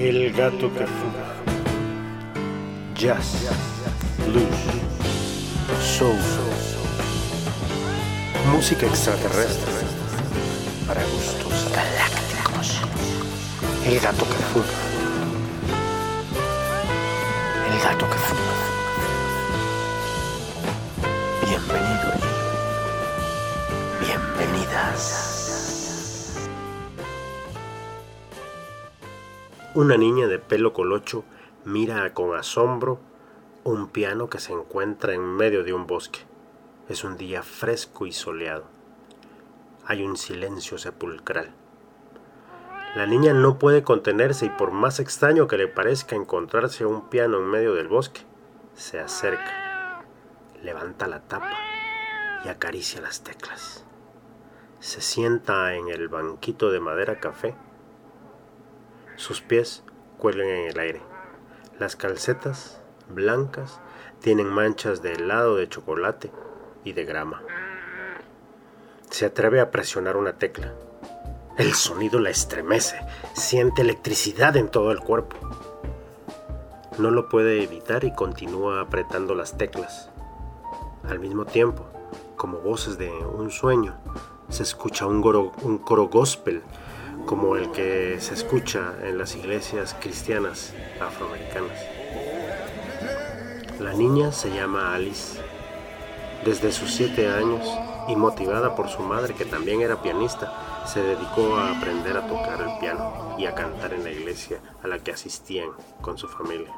El gato que fuga. Jazz, blues, soul, música extraterrestre para gustos galácticos. El gato que fuga. Una niña de pelo colocho mira con asombro un piano que se encuentra en medio de un bosque. Es un día fresco y soleado. Hay un silencio sepulcral. La niña no puede contenerse y por más extraño que le parezca encontrarse un piano en medio del bosque, se acerca, levanta la tapa y acaricia las teclas. Se sienta en el banquito de madera café sus pies cuelgan en el aire. Las calcetas, blancas, tienen manchas de helado de chocolate y de grama. Se atreve a presionar una tecla. El sonido la estremece, siente electricidad en todo el cuerpo. No lo puede evitar y continúa apretando las teclas. Al mismo tiempo, como voces de un sueño, se escucha un, un coro gospel como el que se escucha en las iglesias cristianas afroamericanas. La niña se llama Alice. Desde sus siete años y motivada por su madre, que también era pianista, se dedicó a aprender a tocar el piano y a cantar en la iglesia a la que asistían con su familia.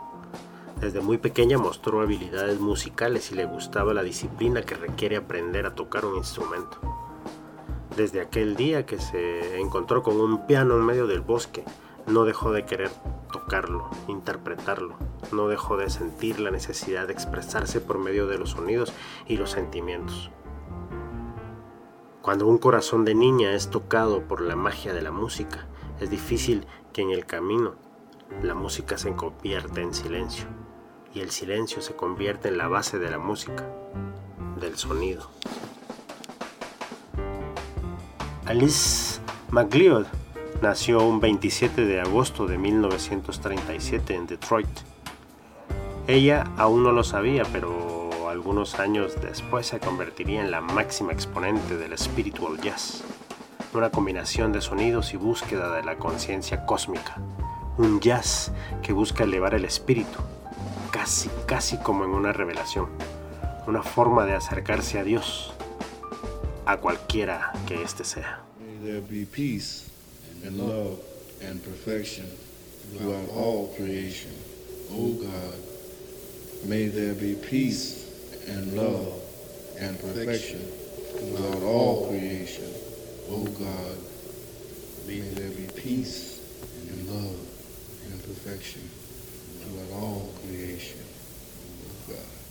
Desde muy pequeña mostró habilidades musicales y le gustaba la disciplina que requiere aprender a tocar un instrumento. Desde aquel día que se encontró con un piano en medio del bosque, no dejó de querer tocarlo, interpretarlo, no dejó de sentir la necesidad de expresarse por medio de los sonidos y los sentimientos. Cuando un corazón de niña es tocado por la magia de la música, es difícil que en el camino la música se convierta en silencio y el silencio se convierte en la base de la música, del sonido. Alice McLeod nació un 27 de agosto de 1937 en Detroit. Ella aún no lo sabía, pero algunos años después se convertiría en la máxima exponente del spiritual jazz, una combinación de sonidos y búsqueda de la conciencia cósmica, un jazz que busca elevar el espíritu, casi, casi como en una revelación, una forma de acercarse a Dios, a cualquiera que éste sea. May there be peace and love and perfection throughout all creation. O God, may there be peace and love and perfection throughout all creation. O God, may there be peace and love and perfection throughout all creation. O God.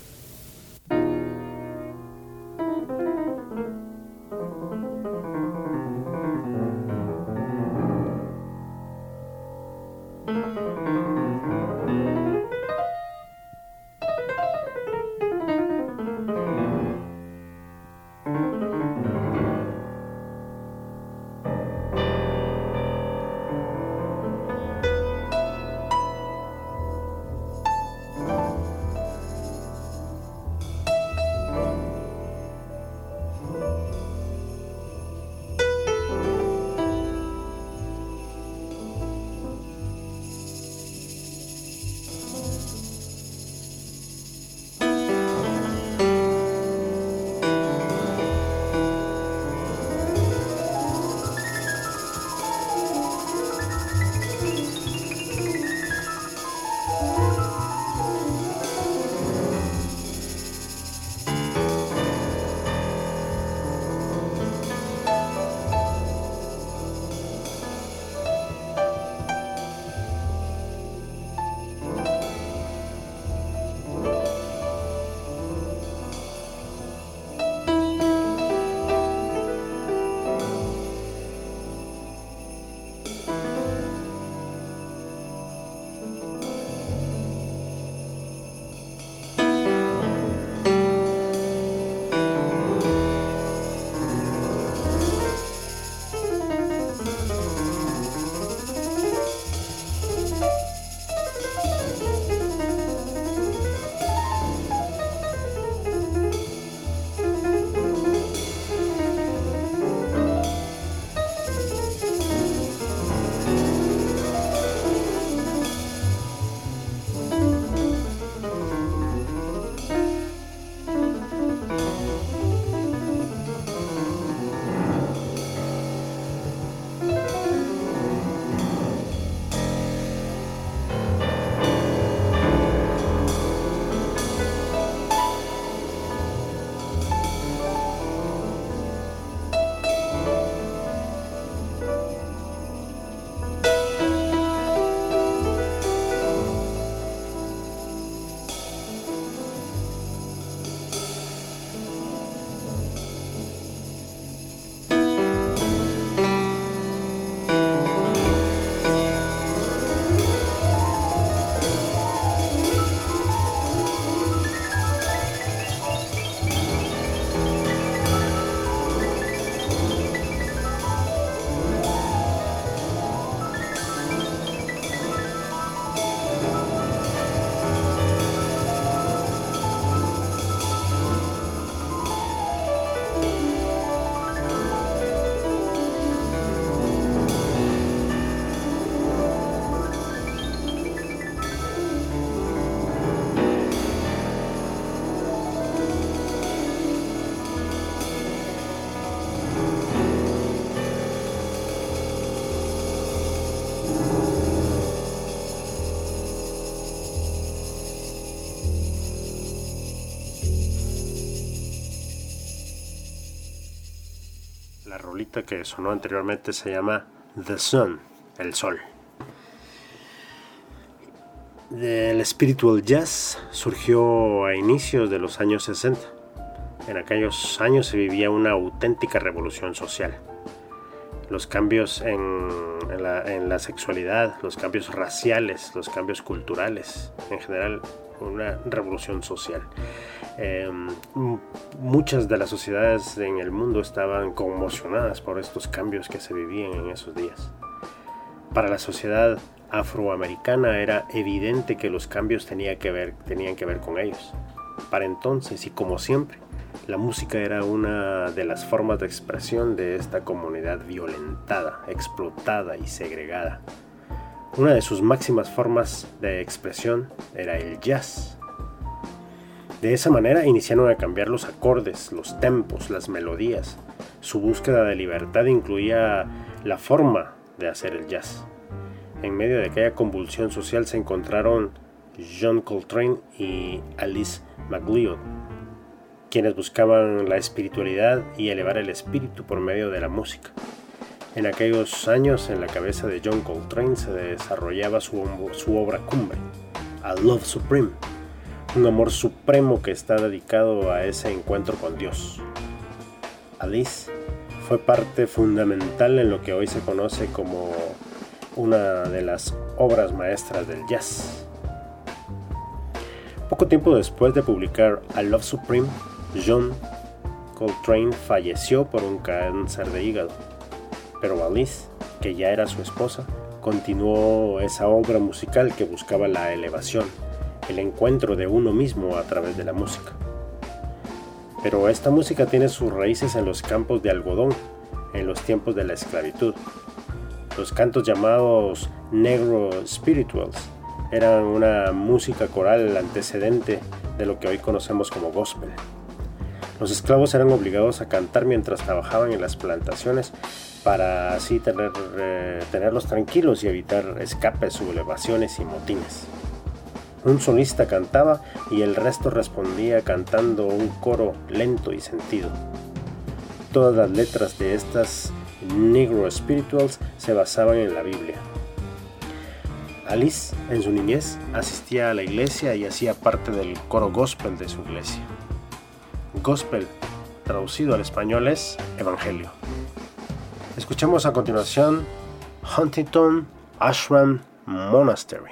Que sonó anteriormente se llama The Sun, el sol. El spiritual jazz surgió a inicios de los años 60. En aquellos años se vivía una auténtica revolución social. Los cambios en, la, sexualidad, los cambios raciales, los cambios culturales, en general una revolución social. Em, muchas de las sociedades en el mundo estaban conmocionadas por estos cambios que se vivían en esos días. Para la sociedad afroamericana era evidente que los cambios tenían que ver con ellos. Para entonces, y como siempre, la música era una de las formas de expresión de esta comunidad violentada, explotada y segregada. Una de sus máximas formas de expresión era el jazz. De esa manera iniciaron a cambiar los acordes, los tempos, las melodías. Su búsqueda de libertad incluía la forma de hacer el jazz. En medio de aquella convulsión social se encontraron John Coltrane y Alice McLeod, quienes buscaban la espiritualidad y elevar el espíritu por medio de la música. En aquellos años, en la cabeza de John Coltrane se desarrollaba su obra cumbre, A Love Supreme, un amor supremo que está dedicado a ese encuentro con Dios. Alice fue parte fundamental en lo que hoy se conoce como una de las obras maestras del jazz. Poco tiempo después de publicar A Love Supreme, John Coltrane falleció por un cáncer de hígado, pero Alice, que ya era su esposa, continuó esa obra musical que buscaba la elevación, el encuentro de uno mismo a través de la música. Pero esta música tiene sus raíces en los campos de algodón, en los tiempos de la esclavitud, los cantos llamados negro spirituals eran una música coral antecedente de lo que hoy conocemos como gospel. Los esclavos eran obligados a cantar mientras trabajaban en las plantaciones para así eh, tenerlos tranquilos y evitar escapes, sublevaciones y motines. Un solista cantaba y el resto respondía cantando un coro lento y sentido. Todas las letras de estas Negro Spirituals se basaban en la Biblia. Alice, en su niñez, asistía a la iglesia y hacía parte del coro gospel de su iglesia. Gospel, traducido al español, es Evangelio. Escuchemos a continuación Huntington Ashram Monastery.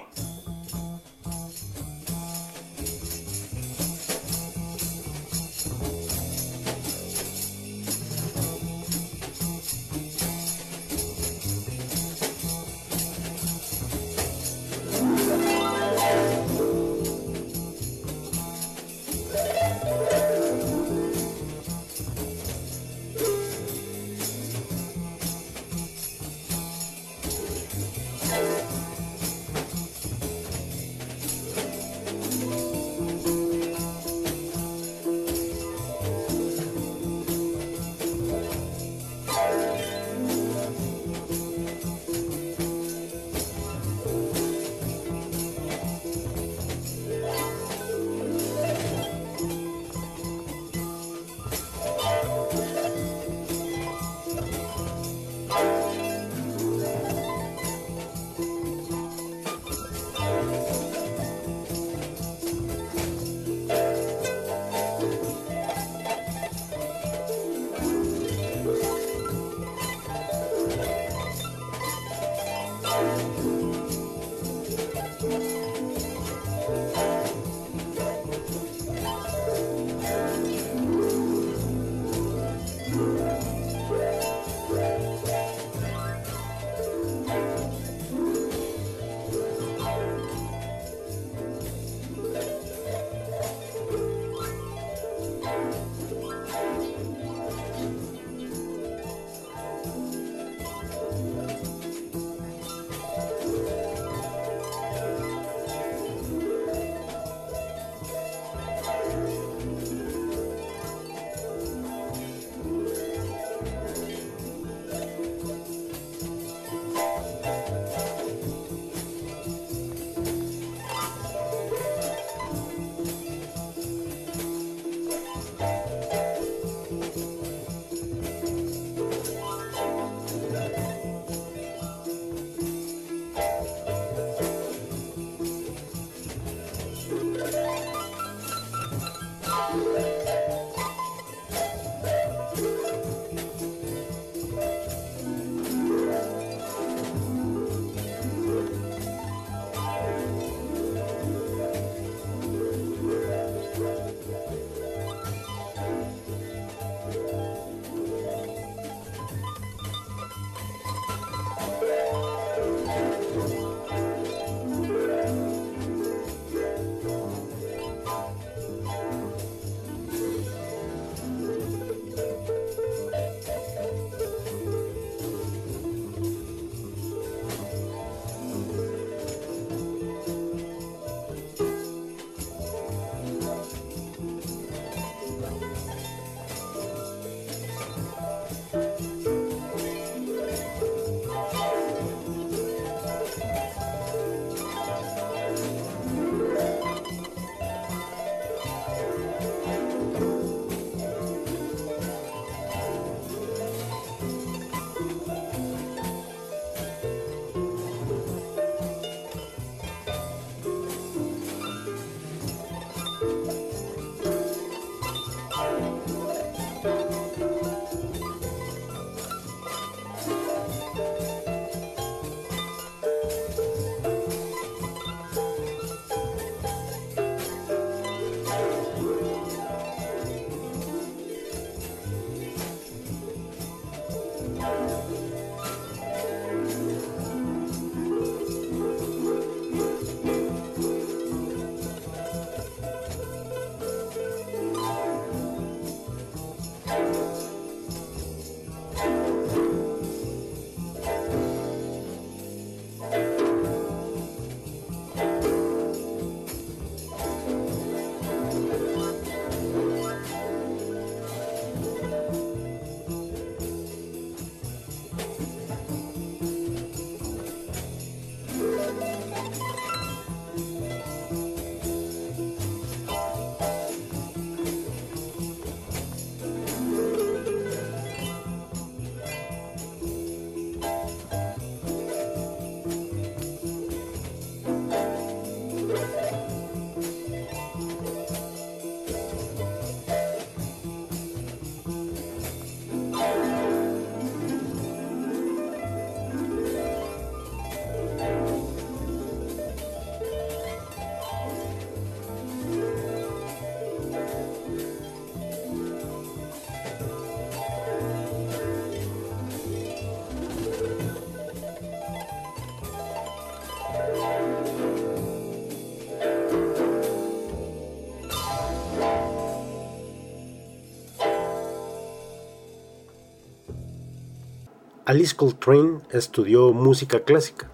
Alice Coltrane estudió música clásica.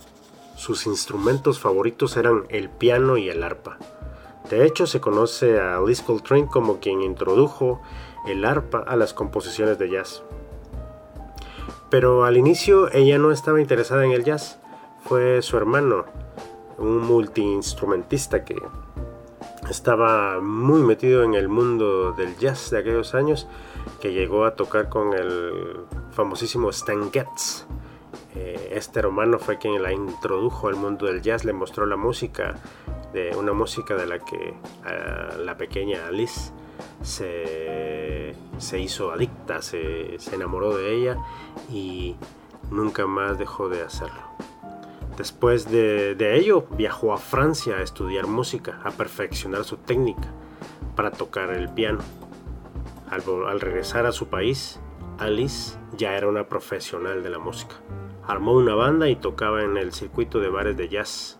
Sus instrumentos favoritos eran el piano y el arpa. De hecho, se conoce a Alice Coltrane como quien introdujo el arpa a las composiciones de jazz. Pero al inicio ella no estaba interesada en el jazz. Fue su hermano, un multiinstrumentista que estaba muy metido en el mundo del jazz de aquellos años, que llegó a tocar con el famosísimo Stan Getz. Eh, este hermano fue quien la introdujo al mundo del jazz, le mostró la música, de una música de la que la pequeña Alice se, hizo adicta, se, se enamoró de ella y nunca más dejó de hacerlo. Después de, ello, viajó a Francia a estudiar música, a perfeccionar su técnica para tocar el piano. Al, regresar a su país, Alice ya era una profesional de la música. Armó una banda y tocaba en el circuito de bares de jazz.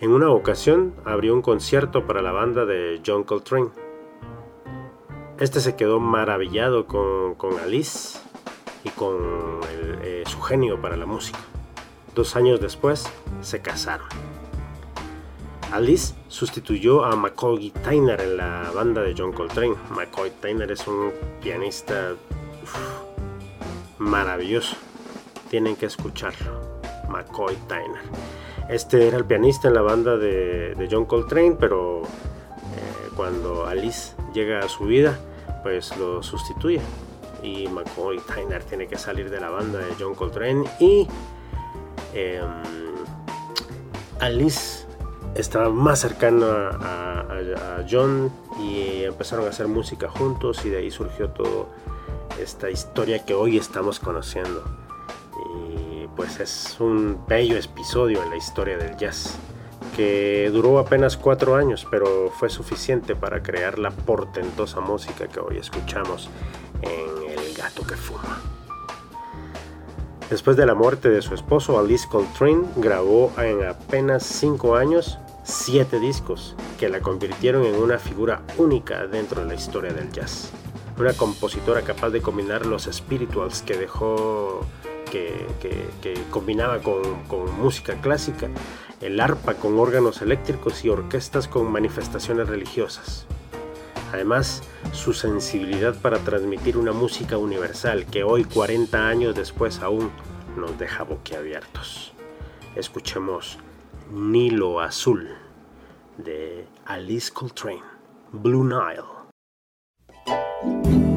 En una ocasión abrió un concierto para la banda de John Coltrane. Este se quedó maravillado con, Alice y con eh, su genio para la música. Dos años después se casaron. Alice sustituyó a McCoy Tyner en la banda de John Coltrane. McCoy Tyner es un pianista maravilloso. Tienen que escucharlo. McCoy Tyner. Este era el pianista en la banda de, John Coltrane, pero eh, cuando Alice llega a su vida, pues lo sustituye. Y McCoy Tyner tiene que salir de la banda de John Coltrane y Em, Alice estaba más cercana a, John y empezaron a hacer música juntos y de ahí surgió toda esta historia que hoy estamos conociendo. Y pues es un bello episodio en la historia del jazz que duró apenas cuatro años, pero fue suficiente para crear la portentosa música que hoy escuchamos en El gato que fuma. Después de la muerte de su esposo, Alice Coltrane grabó en apenas 5 años 7 discos que la convirtieron en una figura única dentro de la historia del jazz. Una compositora capaz de combinar los spirituals que dejó, que, combinaba con, con música clásica, el arpa con órganos eléctricos y orquestas con manifestaciones religiosas. Además, su sensibilidad para transmitir una música universal que hoy, 40 años después, aún nos deja boquiabiertos. Escuchemos Nilo Azul de Alice Coltrane, Blue Nile. Música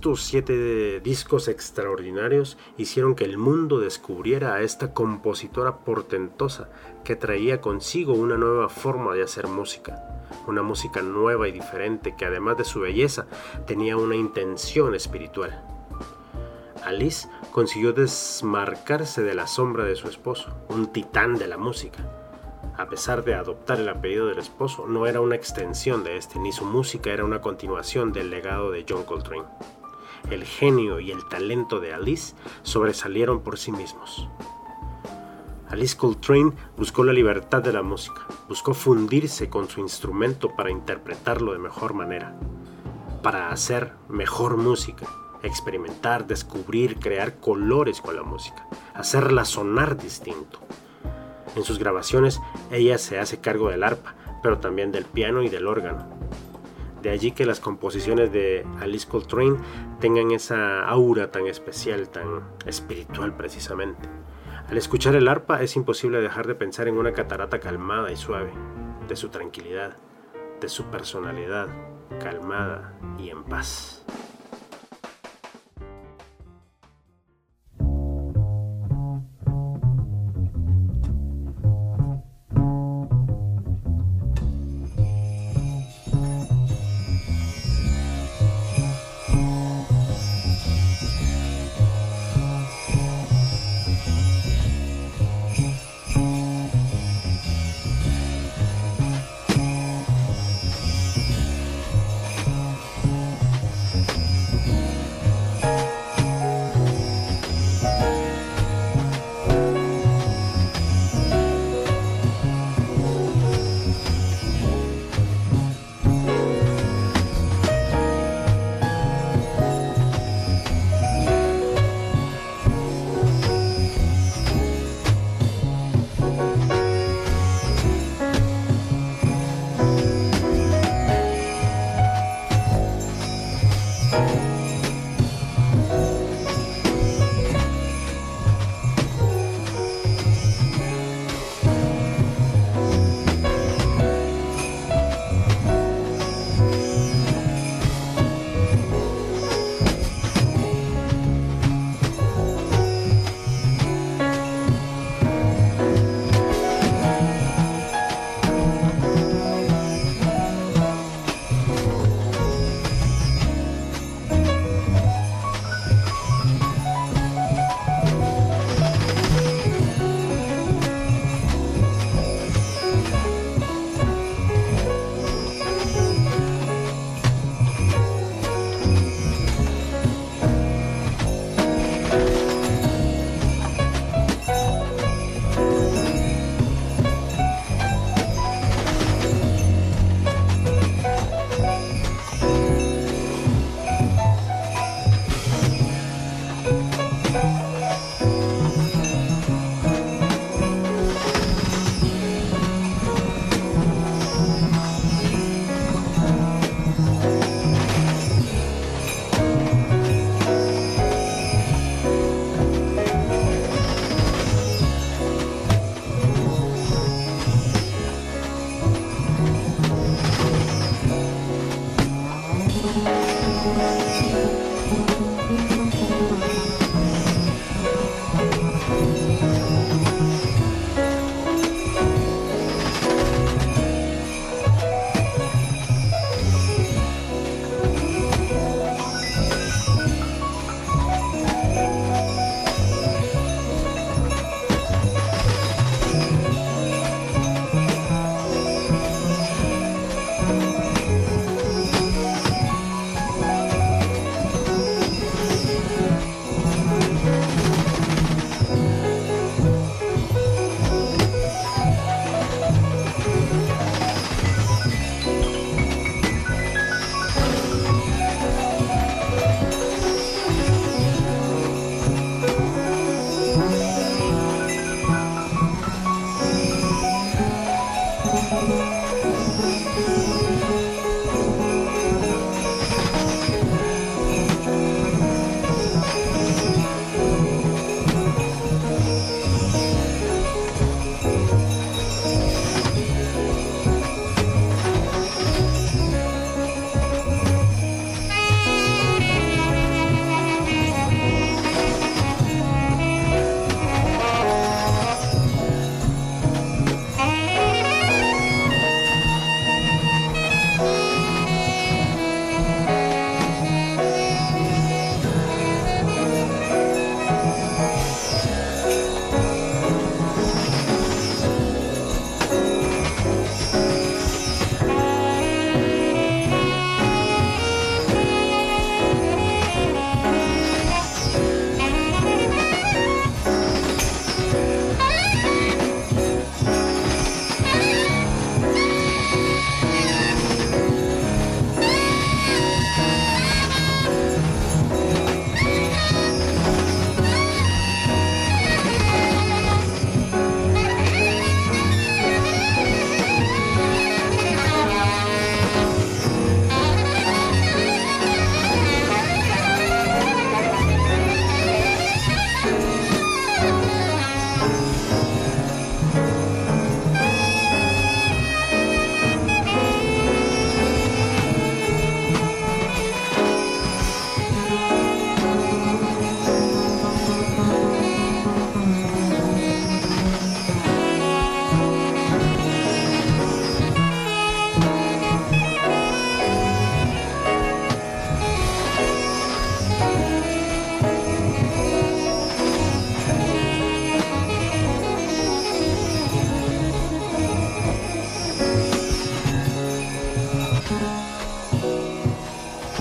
Estos siete discos extraordinarios hicieron que el mundo descubriera a esta compositora portentosa que traía consigo una nueva forma de hacer música, una música nueva y diferente que además de su belleza tenía una intención espiritual. Alice consiguió desmarcarse de la sombra de su esposo, un titán de la música. A pesar de adoptar el apellido del esposo, no era una extensión de este, ni su música era una continuación del legado de John Coltrane el genio y el talento de Alice sobresalieron por sí mismos. Alice Coltrane buscó la libertad de la música, buscó fundirse con su instrumento para interpretarlo de mejor manera, para hacer mejor música, experimentar, descubrir, crear colores con la música, hacerla sonar distinto. En sus grabaciones ella se hace cargo del arpa, pero también del piano y del órgano. De allí que las composiciones de Alice Coltrane tengan esa aura tan especial, tan espiritual precisamente. Al escuchar el arpa es imposible dejar de pensar en una catarata calmada y suave, de su tranquilidad, de su personalidad calmada y en paz.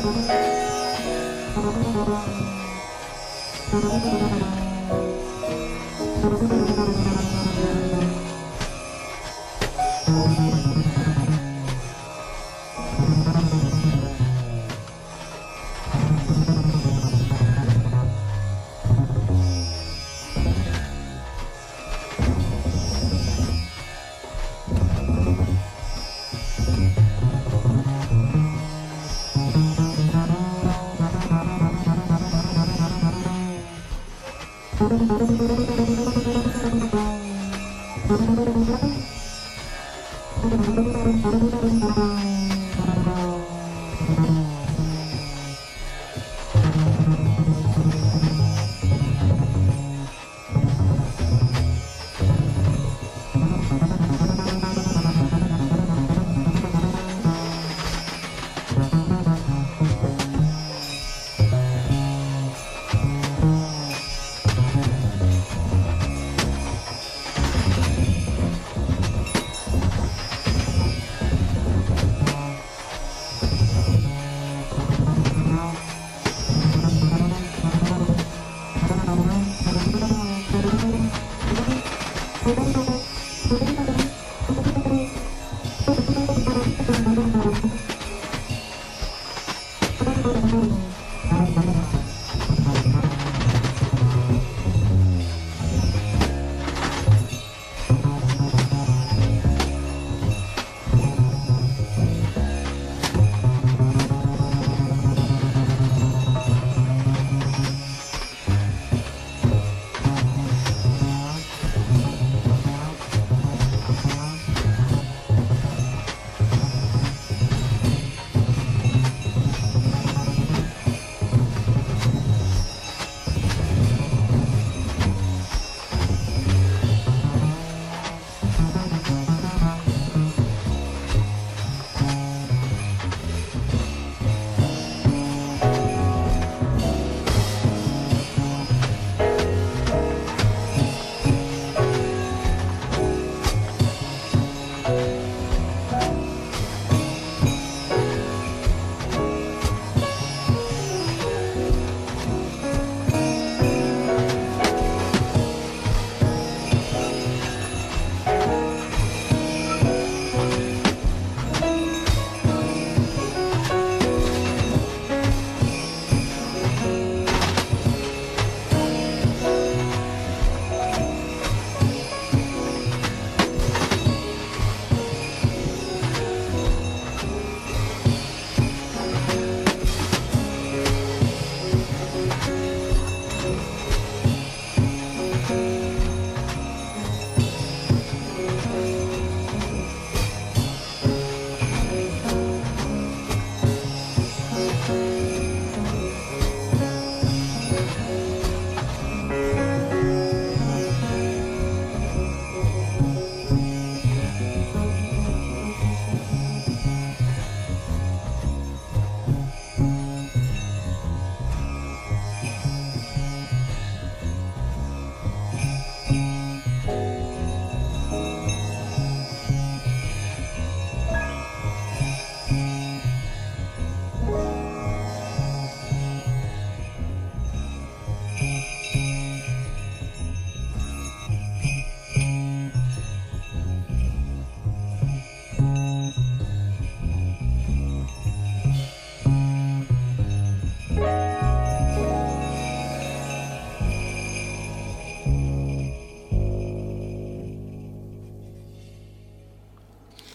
Thank you.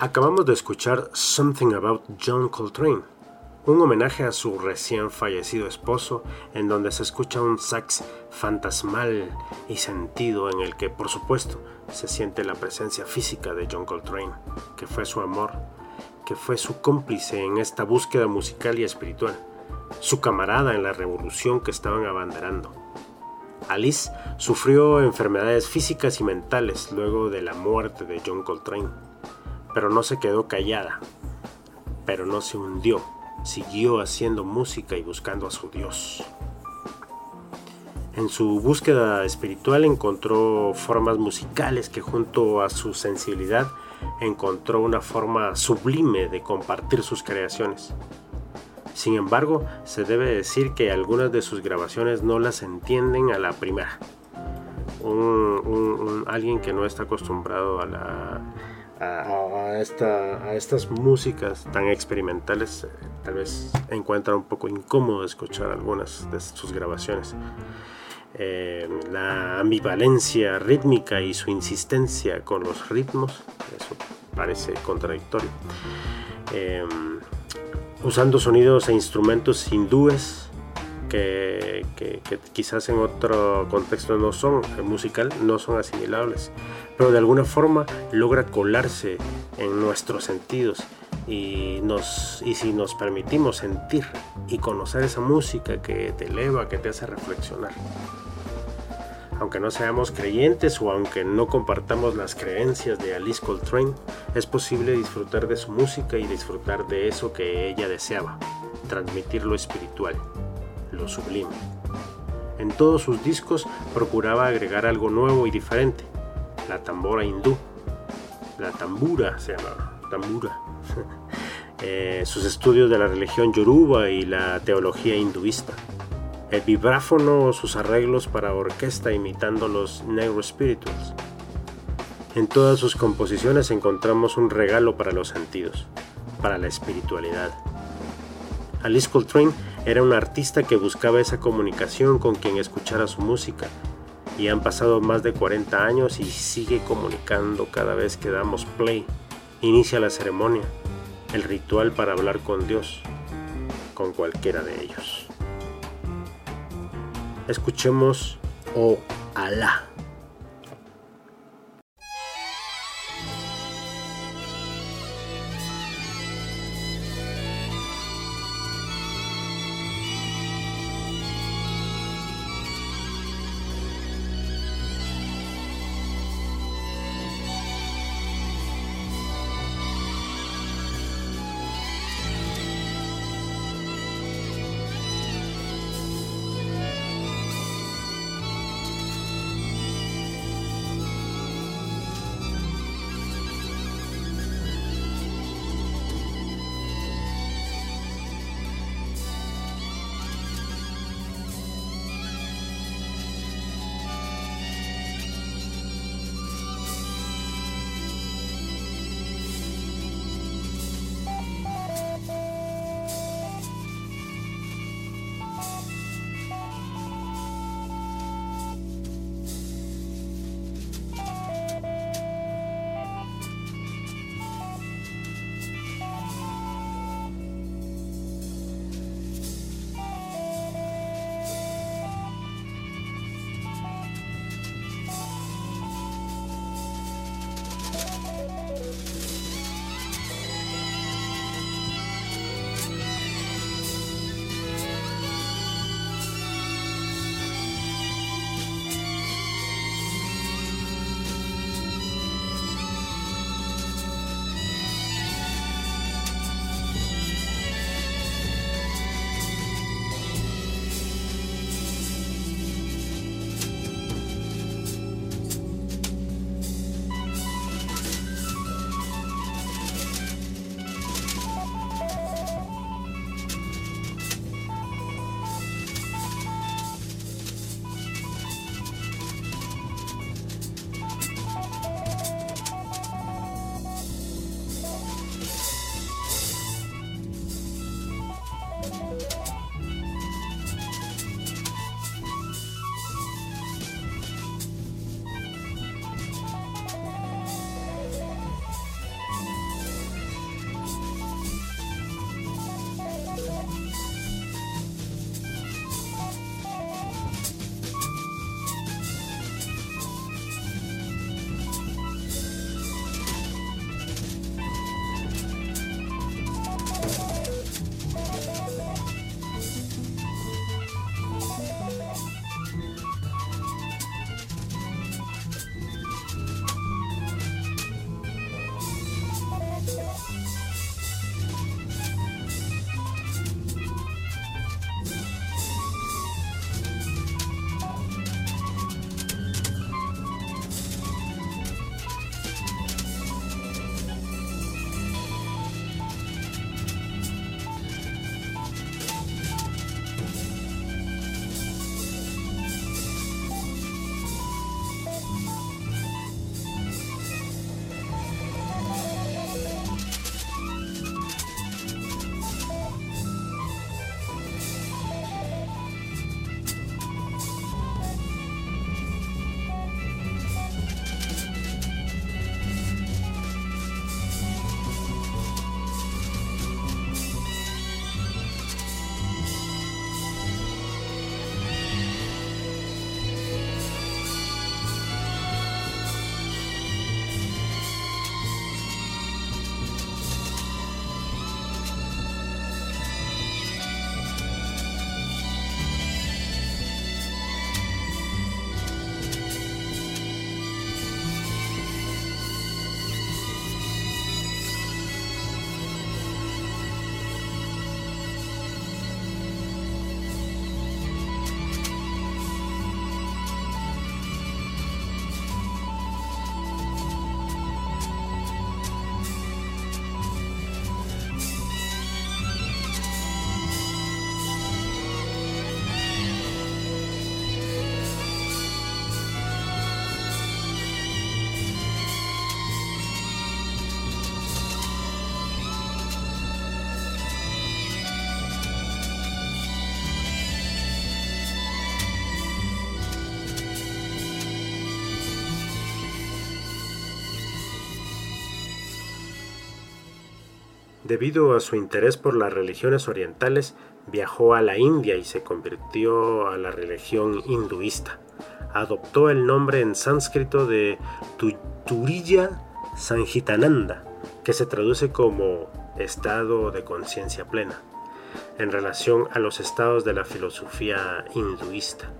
Acabamos de escuchar Something About John Coltrane, un homenaje a su recién fallecido esposo, en donde se escucha un sax fantasmal y sentido en el que, por supuesto, se siente la presencia física de John Coltrane, que fue su amor, que fue su cómplice en esta búsqueda musical y espiritual, su camarada en la revolución que estaban abanderando. Alice sufrió enfermedades físicas y mentales luego de la muerte de John Coltrane pero no se quedó callada, pero no se hundió, siguió haciendo música y buscando a su Dios. En su búsqueda espiritual encontró formas musicales que junto a su sensibilidad encontró una forma sublime de compartir sus creaciones. Sin embargo, se debe decir que algunas de sus grabaciones no las entienden a la primera. alguien que no está acostumbrado a, la, a, estas músicas tan experimentales, eh, tal vez encuentra un poco incómodo escuchar algunas de sus grabaciones. Eh, la ambivalencia rítmica y su insistencia con los ritmos, eso parece contradictorio. Eh, usando sonidos e instrumentos hindúes que, quizás en otro contexto no son musical, no son asimilables, pero de alguna forma logra colarse en nuestros sentidos y, nos, y si nos permitimos sentir y conocer esa música que te eleva, que te hace reflexionar. Aunque no seamos creyentes o aunque no compartamos las creencias de Alice Coltrane, es posible disfrutar de su música y disfrutar de eso que ella deseaba, transmitir lo espiritual, lo sublime. En todos sus discos procuraba agregar algo nuevo y diferente, la tambora hindú, la tambura se llamaba, tambura. Eh, sus estudios de la religión yoruba y la teología hinduista el vibráfono sus arreglos para orquesta imitando los Negro Spirituals. En todas sus composiciones encontramos un regalo para los sentidos, para la espiritualidad. Alice Coltrane era un artista que buscaba esa comunicación con quien escuchara su música, y han pasado más de 40 años y sigue comunicando cada vez que damos play. Inicia la ceremonia, el ritual para hablar con Dios, con cualquiera de ellos. Escuchemos Oh Alá. Debido a su interés por las religiones orientales, viajó a la India y se convirtió a la religión hinduista. Adoptó el nombre en sánscrito de Turiya Sanjitananda, que se traduce como estado de conciencia plena, en relación a los estados de la filosofía hinduista.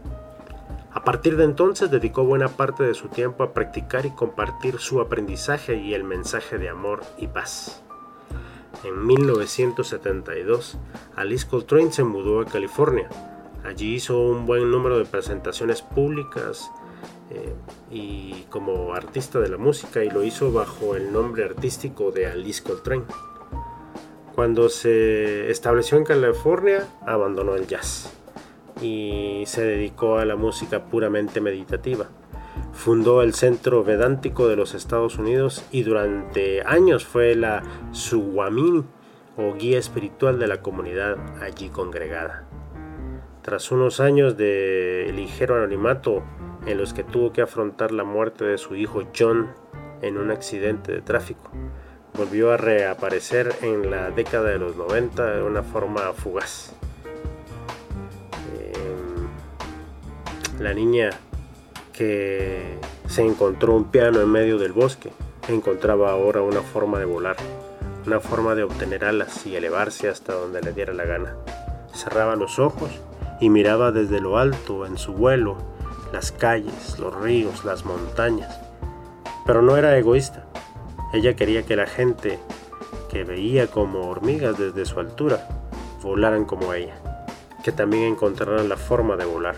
A partir de entonces dedicó buena parte de su tiempo a practicar y compartir su aprendizaje y el mensaje de amor y paz. En 1972, Alice Coltrane se mudó a California. Allí hizo un buen número de presentaciones públicas eh, y como artista de la música y lo hizo bajo el nombre artístico de Alice Coltrane. Cuando se estableció en California, abandonó el jazz y se dedicó a la música puramente meditativa. Fundó el Centro Vedántico de los Estados Unidos y durante años fue la Suwamin o guía espiritual de la comunidad allí congregada. Tras unos años de ligero anonimato en los que tuvo que afrontar la muerte de su hijo John en un accidente de tráfico, volvió a reaparecer en la década de los 90 de una forma fugaz. la niña que se encontró un piano en medio del bosque encontraba ahora una forma de volar, una forma de obtener alas y elevarse hasta donde le diera la gana. Cerraba los ojos y miraba desde lo alto en su vuelo las calles, los ríos, las montañas. Pero no era egoísta. Ella quería que la gente que veía como hormigas desde su altura volaran como ella, que también encontraran la forma de volar.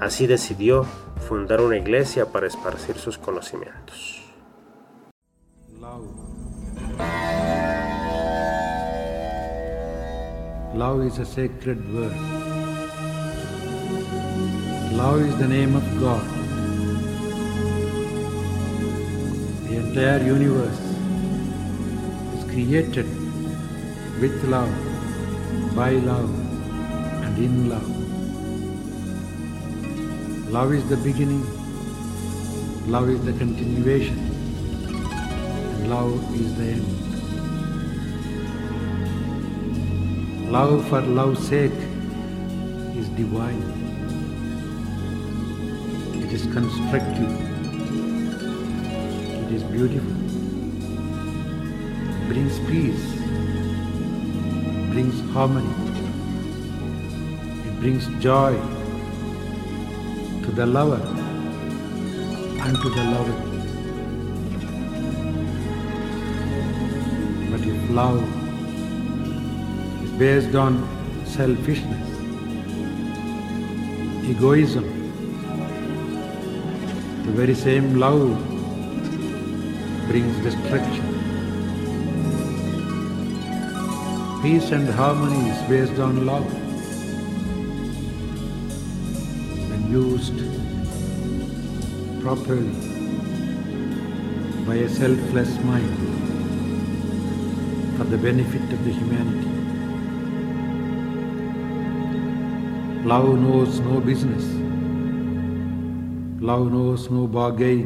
Así decidió fundar una iglesia para esparcir sus conocimientos. Love. Is a sacred word. Love is the name of God. The entire universe is created with love, by love, and in love. Love is the beginning, love is the continuation, and love is the end. Love for love's sake is divine. It is constructive. It is beautiful. It brings peace. It brings harmony. It brings joy the lover and to the loved. But if love is based on selfishness, egoism, the very same love brings destruction. Peace and harmony is based on love. Properly by a selfless mind for the benefit of the humanity. Love knows no business. Love knows no bargain.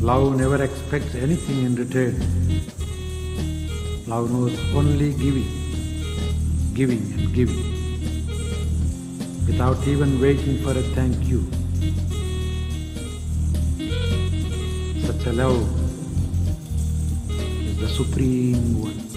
Love never expects anything in return. Love knows only giving, giving and giving without even waiting for a thank you. Such a love is the supreme one.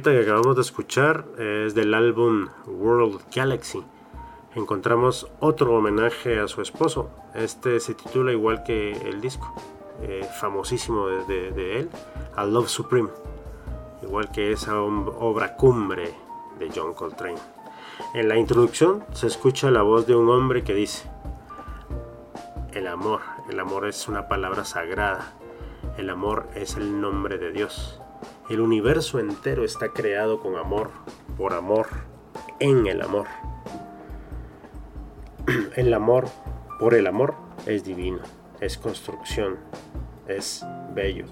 Rolita que acabamos de escuchar es del álbum World Galaxy. Encontramos otro homenaje a su esposo. Este se titula igual que el disco, eh, famosísimo de, de, él, A Love Supreme, igual que esa obra cumbre de John Coltrane. En la introducción se escucha la voz de un hombre que dice, el amor, el amor es una palabra sagrada, el amor es el nombre de Dios. El universo entero está creado con amor, por amor, en el amor. El amor, por el amor, es divino, es construcción, es bello,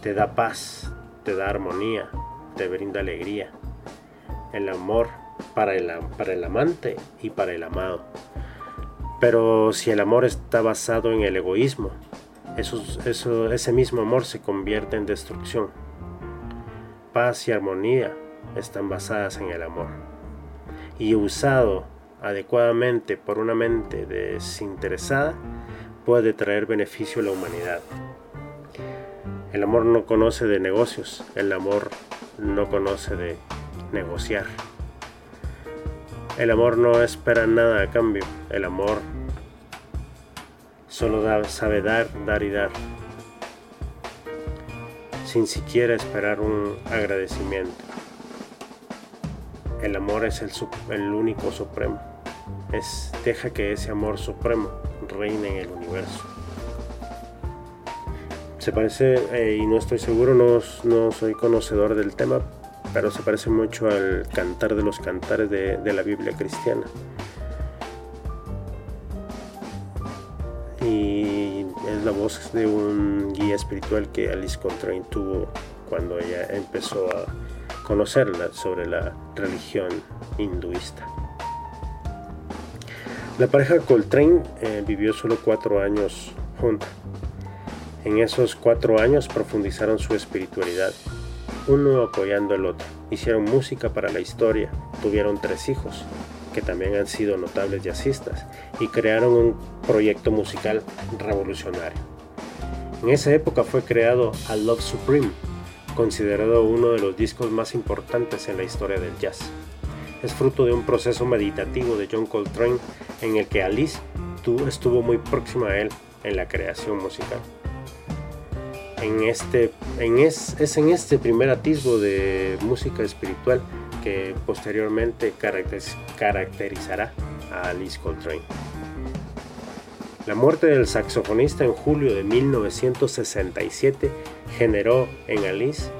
te da paz, te da armonía, te brinda alegría. El amor para el, para el amante y para el amado. Pero si el amor está basado en el egoísmo, eso, eso, ese mismo amor se convierte en destrucción paz y armonía están basadas en el amor. Y usado adecuadamente por una mente desinteresada, puede traer beneficio a la humanidad. El amor no conoce de negocios, el amor no conoce de negociar. El amor no espera nada a cambio, el amor solo sabe dar, dar y dar sin siquiera esperar un agradecimiento. El amor es el, único supremo. Es, deja que ese amor supremo reine en el universo. Se parece, eh, y no estoy seguro, no, no, soy conocedor del tema, pero se parece mucho al cantar de los cantares de la Biblia cristiana. Y es la voz de un guía espiritual que Alice Coltrane tuvo cuando ella empezó a conocerla sobre la religión hinduista. La pareja Coltrane eh, vivió solo cuatro años junta. En esos cuatro años profundizaron su espiritualidad, uno apoyando al otro. Hicieron música para la historia, tuvieron tres hijos, que también han sido notables jazzistas, y crearon un proyecto musical revolucionario. En esa época fue creado A Love Supreme, considerado uno de los discos más importantes en la historia del jazz. Es fruto de un proceso meditativo de John Coltrane en el que Alice estuvo muy próxima a él en la creación musical. En este, en es, es en este primer atisbo de música espiritual que posteriormente caracterizará a Alice Coltrane. La muerte del saxofonista en julio de 1967 generó en Alice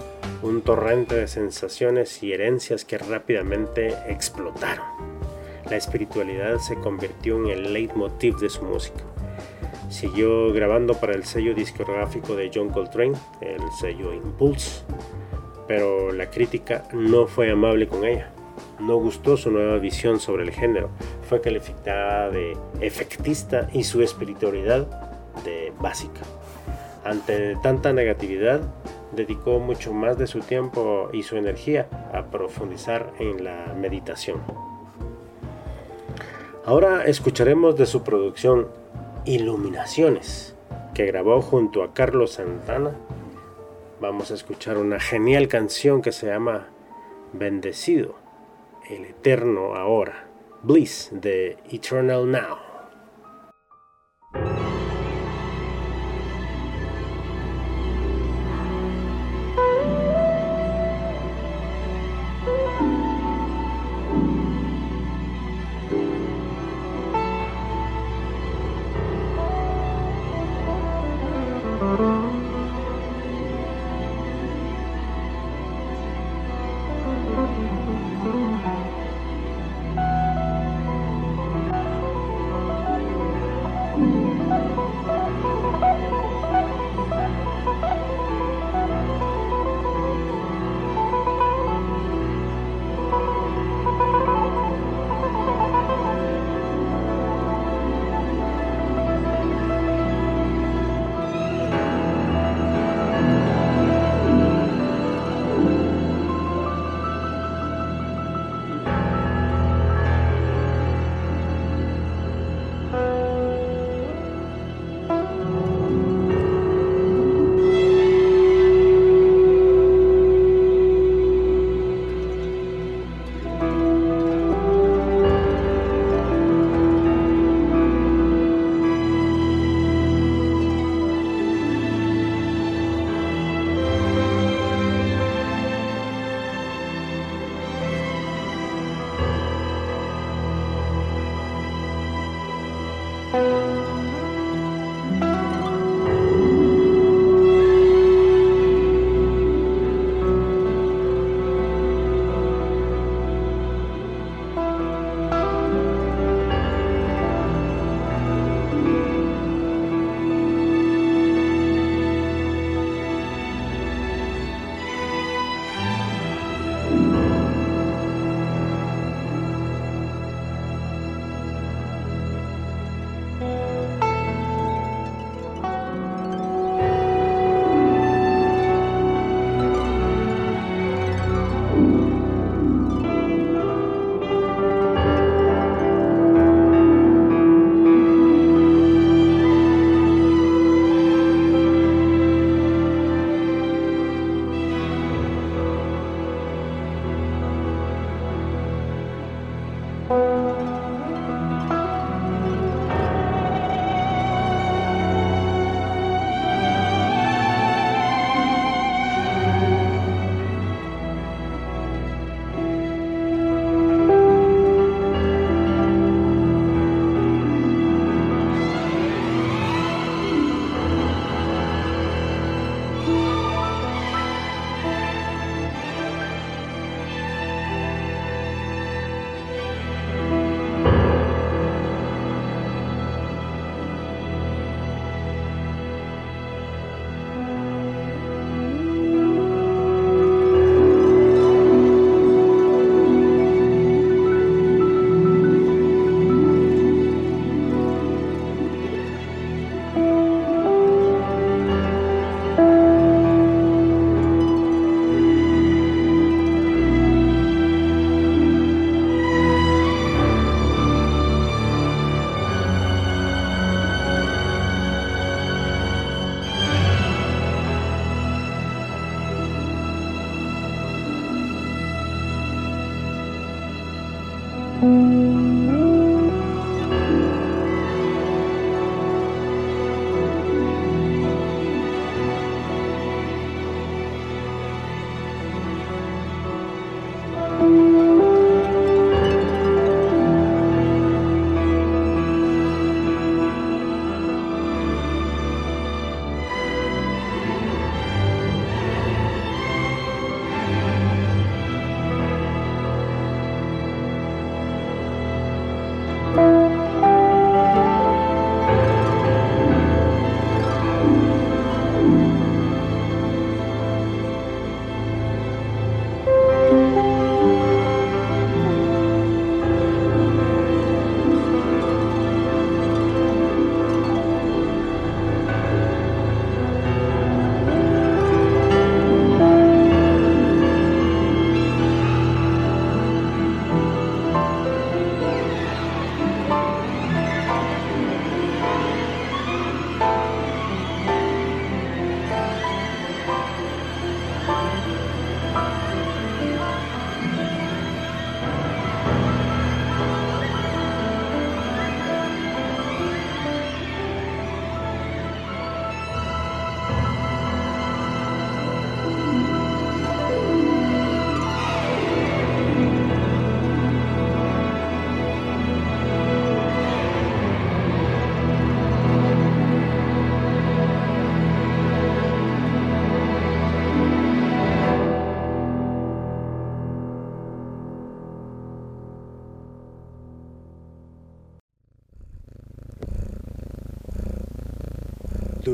un torrente de sensaciones y herencias que rápidamente explotaron. La espiritualidad se convirtió en el leitmotiv de su música. Siguió grabando para el sello discográfico de John Coltrane, el sello Impulse, pero la crítica no fue amable con ella. No gustó su nueva visión sobre el género, fue calificada de efectista y su espiritualidad de básica. Ante tanta negatividad, dedicó mucho más de su tiempo y su energía a profundizar en la meditación. Ahora escucharemos de su producción Iluminaciones, que grabó junto a Carlos Santana vamos a escuchar una genial canción que se llama Bendecido, el eterno ahora, Bliss de Eternal Now.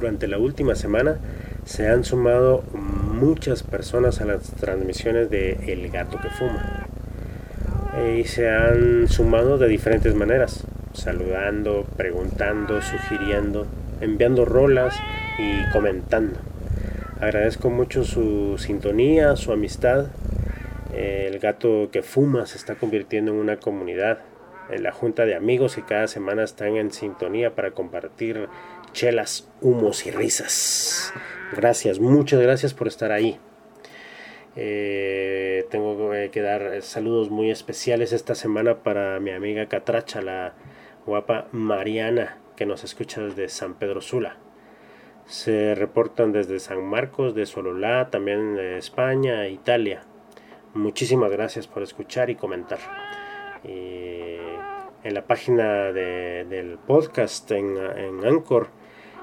Durante la última semana se han sumado muchas personas a las transmisiones de El gato que fuma. Eh, y se han sumado de diferentes maneras, saludando, preguntando, sugiriendo, enviando rolas y comentando. Agradezco mucho su sintonía, su amistad. El gato que fuma se está convirtiendo en una comunidad, en la junta de amigos que cada semana están en sintonía para compartir chelas, humos y risas. Gracias, muchas gracias por estar ahí. Eh, tengo que dar saludos muy especiales esta semana para mi amiga Catracha, la guapa Mariana, que nos escucha desde San Pedro Sula. Se reportan desde San Marcos, de Sololá, también de España, Italia. Muchísimas gracias por escuchar y comentar. en la página del podcast en, en Anchor,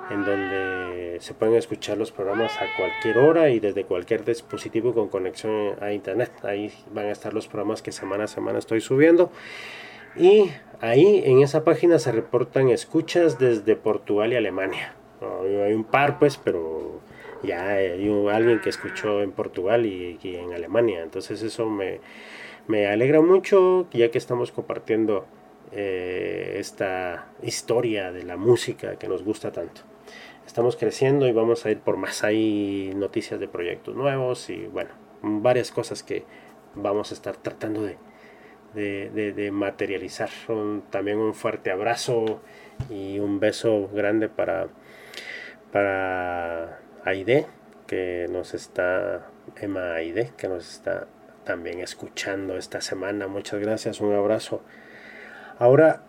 en donde se pueden escuchar los programas a cualquier hora y desde cualquier dispositivo con conexión a internet. Ahí van a estar los programas que semana a semana estoy subiendo. Y ahí en esa página se reportan escuchas desde Portugal y Alemania hay un par, pues, pero ya hay alguien que escuchó en Portugal y, en Alemania. Entonces eso me, me, alegra mucho, ya que estamos compartiendo eh, esta historia de la música que nos gusta tanto. Estamos creciendo y vamos a ir por más. Hay noticias de proyectos nuevos y bueno, varias cosas que vamos a estar tratando de, materializar. también un fuerte abrazo y un beso grande para para Aide, que nos está, Emma Aide, que nos está también escuchando esta semana. Muchas gracias, un abrazo. Ahora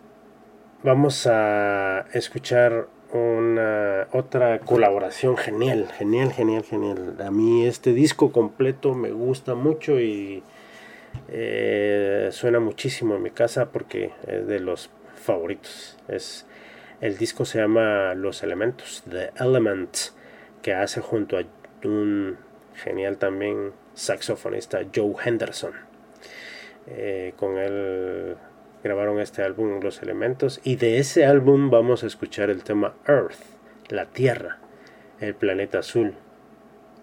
vamos a escuchar una otra colaboración genial, genial, genial, genial. A mí este disco completo me gusta mucho y eh, suena muchísimo en mi casa porque es de los favoritos. Es el disco se llama Los Elementos, The Elements, que hace junto a un genial también saxofonista Joe Henderson. Eh, con él grabaron este álbum Los Elementos y de ese álbum vamos a escuchar el tema Earth, la Tierra, el planeta azul,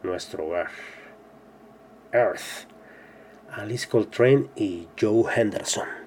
nuestro hogar. Earth, Alice Coltrane y Joe Henderson.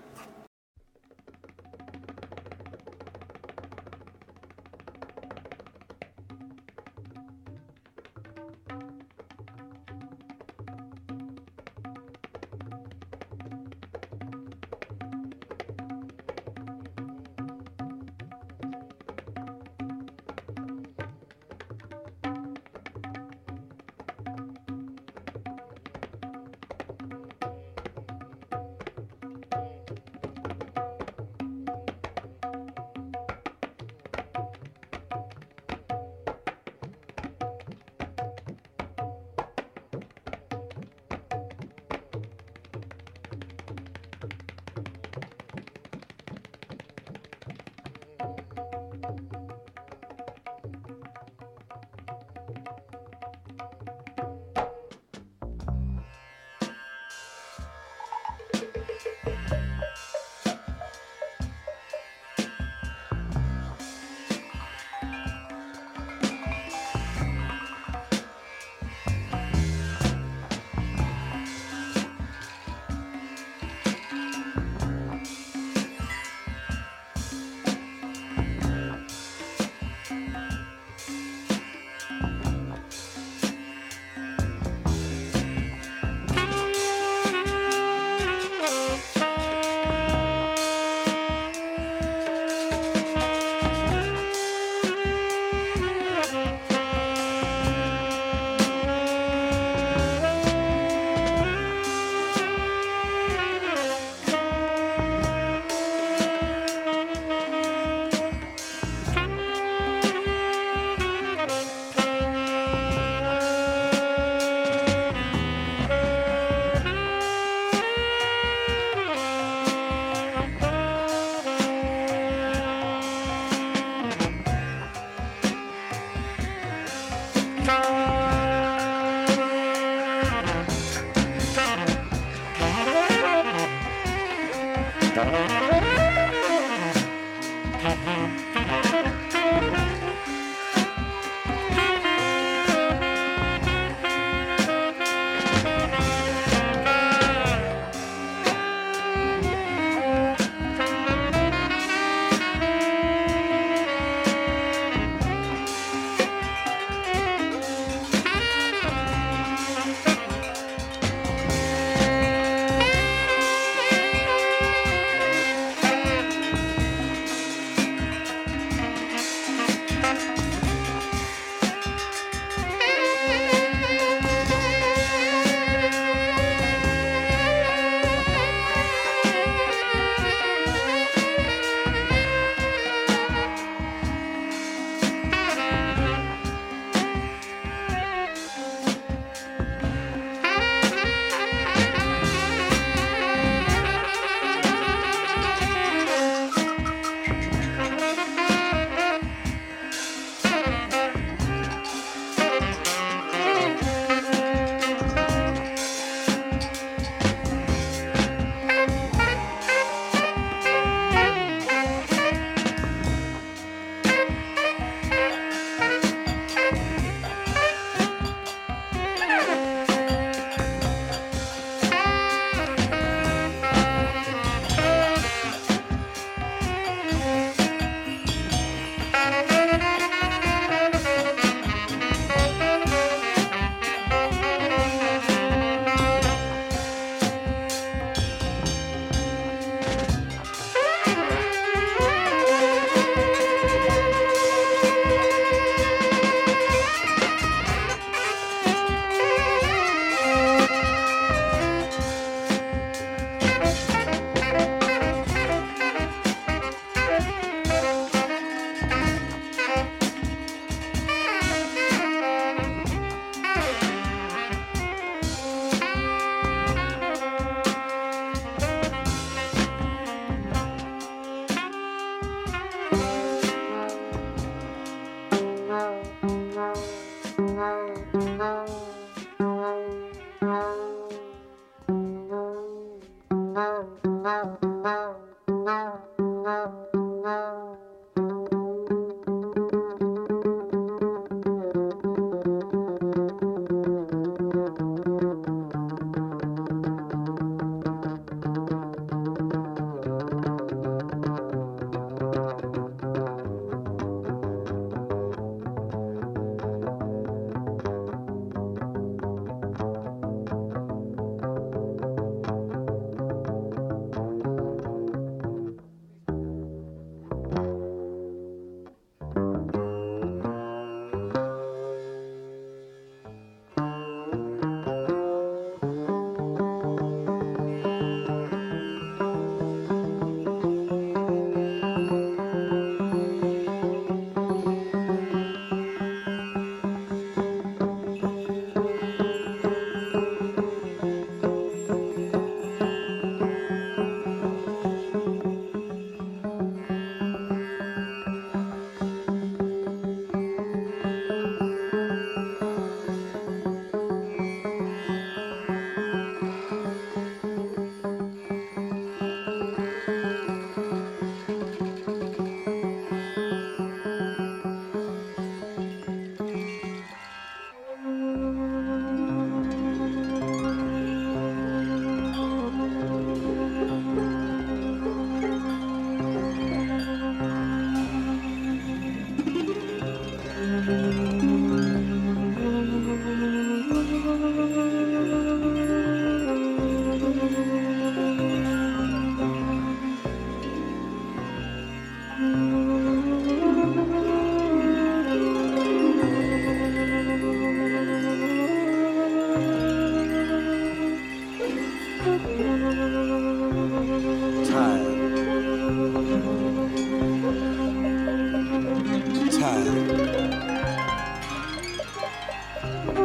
了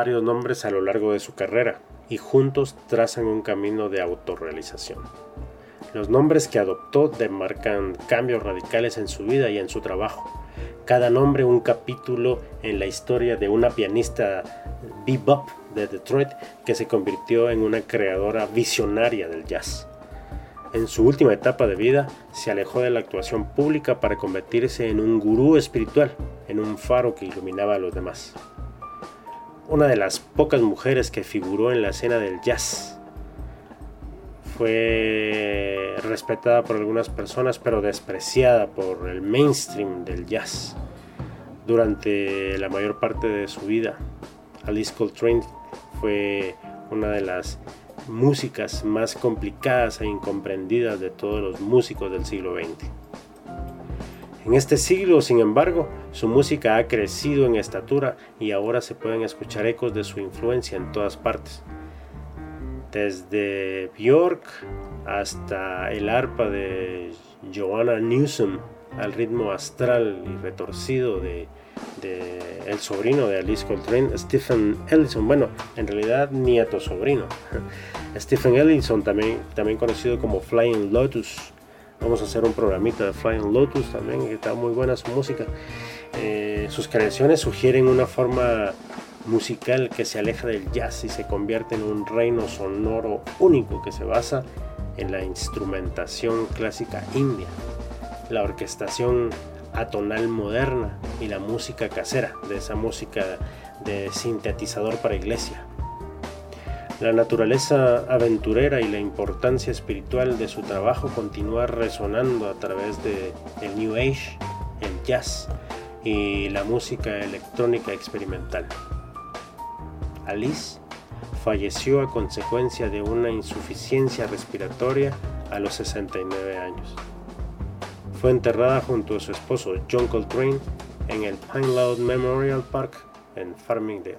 varios nombres a lo largo de su carrera y juntos trazan un camino de autorrealización. Los nombres que adoptó demarcan cambios radicales en su vida y en su trabajo. Cada nombre un capítulo en la historia de una pianista bebop de Detroit que se convirtió en una creadora visionaria del jazz. En su última etapa de vida se alejó de la actuación pública para convertirse en un gurú espiritual, en un faro que iluminaba a los demás. Una de las pocas mujeres que figuró en la escena del jazz. Fue respetada por algunas personas pero despreciada por el mainstream del jazz durante la mayor parte de su vida. Alice Coltrane fue una de las músicas más complicadas e incomprendidas de todos los músicos del siglo XX. En este siglo, sin embargo, su música ha crecido en estatura y ahora se pueden escuchar ecos de su influencia en todas partes. Desde Björk hasta el arpa de Joanna Newsom al ritmo astral y retorcido de de el sobrino de Alice Coltrane, Stephen Ellison. Bueno, en realidad nieto sobrino. Stephen Ellison, también, también conocido como Flying Lotus. Vamos a hacer un programita de Flying Lotus también, que está muy buena su música. Eh, sus creaciones sugieren una forma musical que se aleja del jazz y se convierte en un reino sonoro único que se basa en la instrumentación clásica india, la orquestación atonal moderna y la música casera, de esa música de sintetizador para iglesia. La naturaleza aventurera y la importancia espiritual de su trabajo continúa resonando a través de el New Age, el jazz y la música electrónica experimental. Alice falleció a consecuencia de una insuficiencia respiratoria a los 69 años. Fue enterrada junto a su esposo John Coltrane en el Pine Loud Memorial Park en Farmingdale.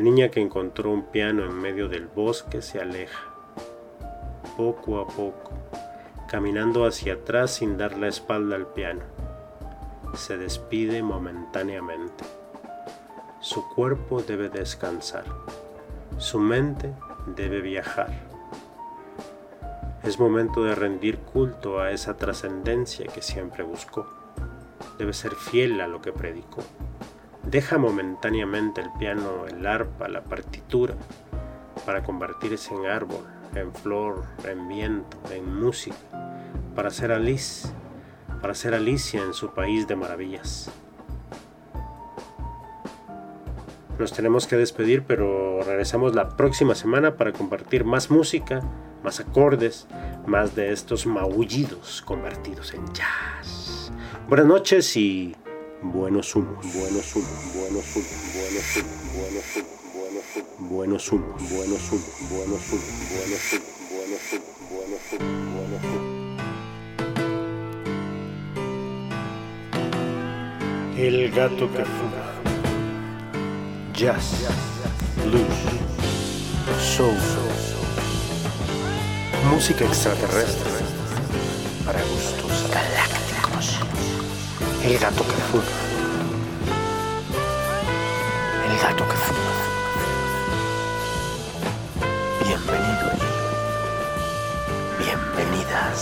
La niña que encontró un piano en medio del bosque se aleja, poco a poco, caminando hacia atrás sin dar la espalda al piano. Se despide momentáneamente. Su cuerpo debe descansar. Su mente debe viajar. Es momento de rendir culto a esa trascendencia que siempre buscó. Debe ser fiel a lo que predicó. Deja momentáneamente el piano, el arpa, la partitura, para convertirse en árbol, en flor, en viento, en música, para ser Alice, para ser Alicia en su país de maravillas. Nos tenemos que despedir, pero regresamos la próxima semana para compartir más música, más acordes, más de estos maullidos convertidos en jazz. Buenas noches y Buenos humos, buenos humos, buenos humos, buenos humos, buenos humos. Buenos humos, buenos humos, buenos humos, buenos humos, buenos humos, buenos humos, buenos humos. El gato que fuma. Jazz, blues, soul, música extraterrestre para gustos. El gato que fuma. El gato que fuma. Bienvenido, bienvenidas.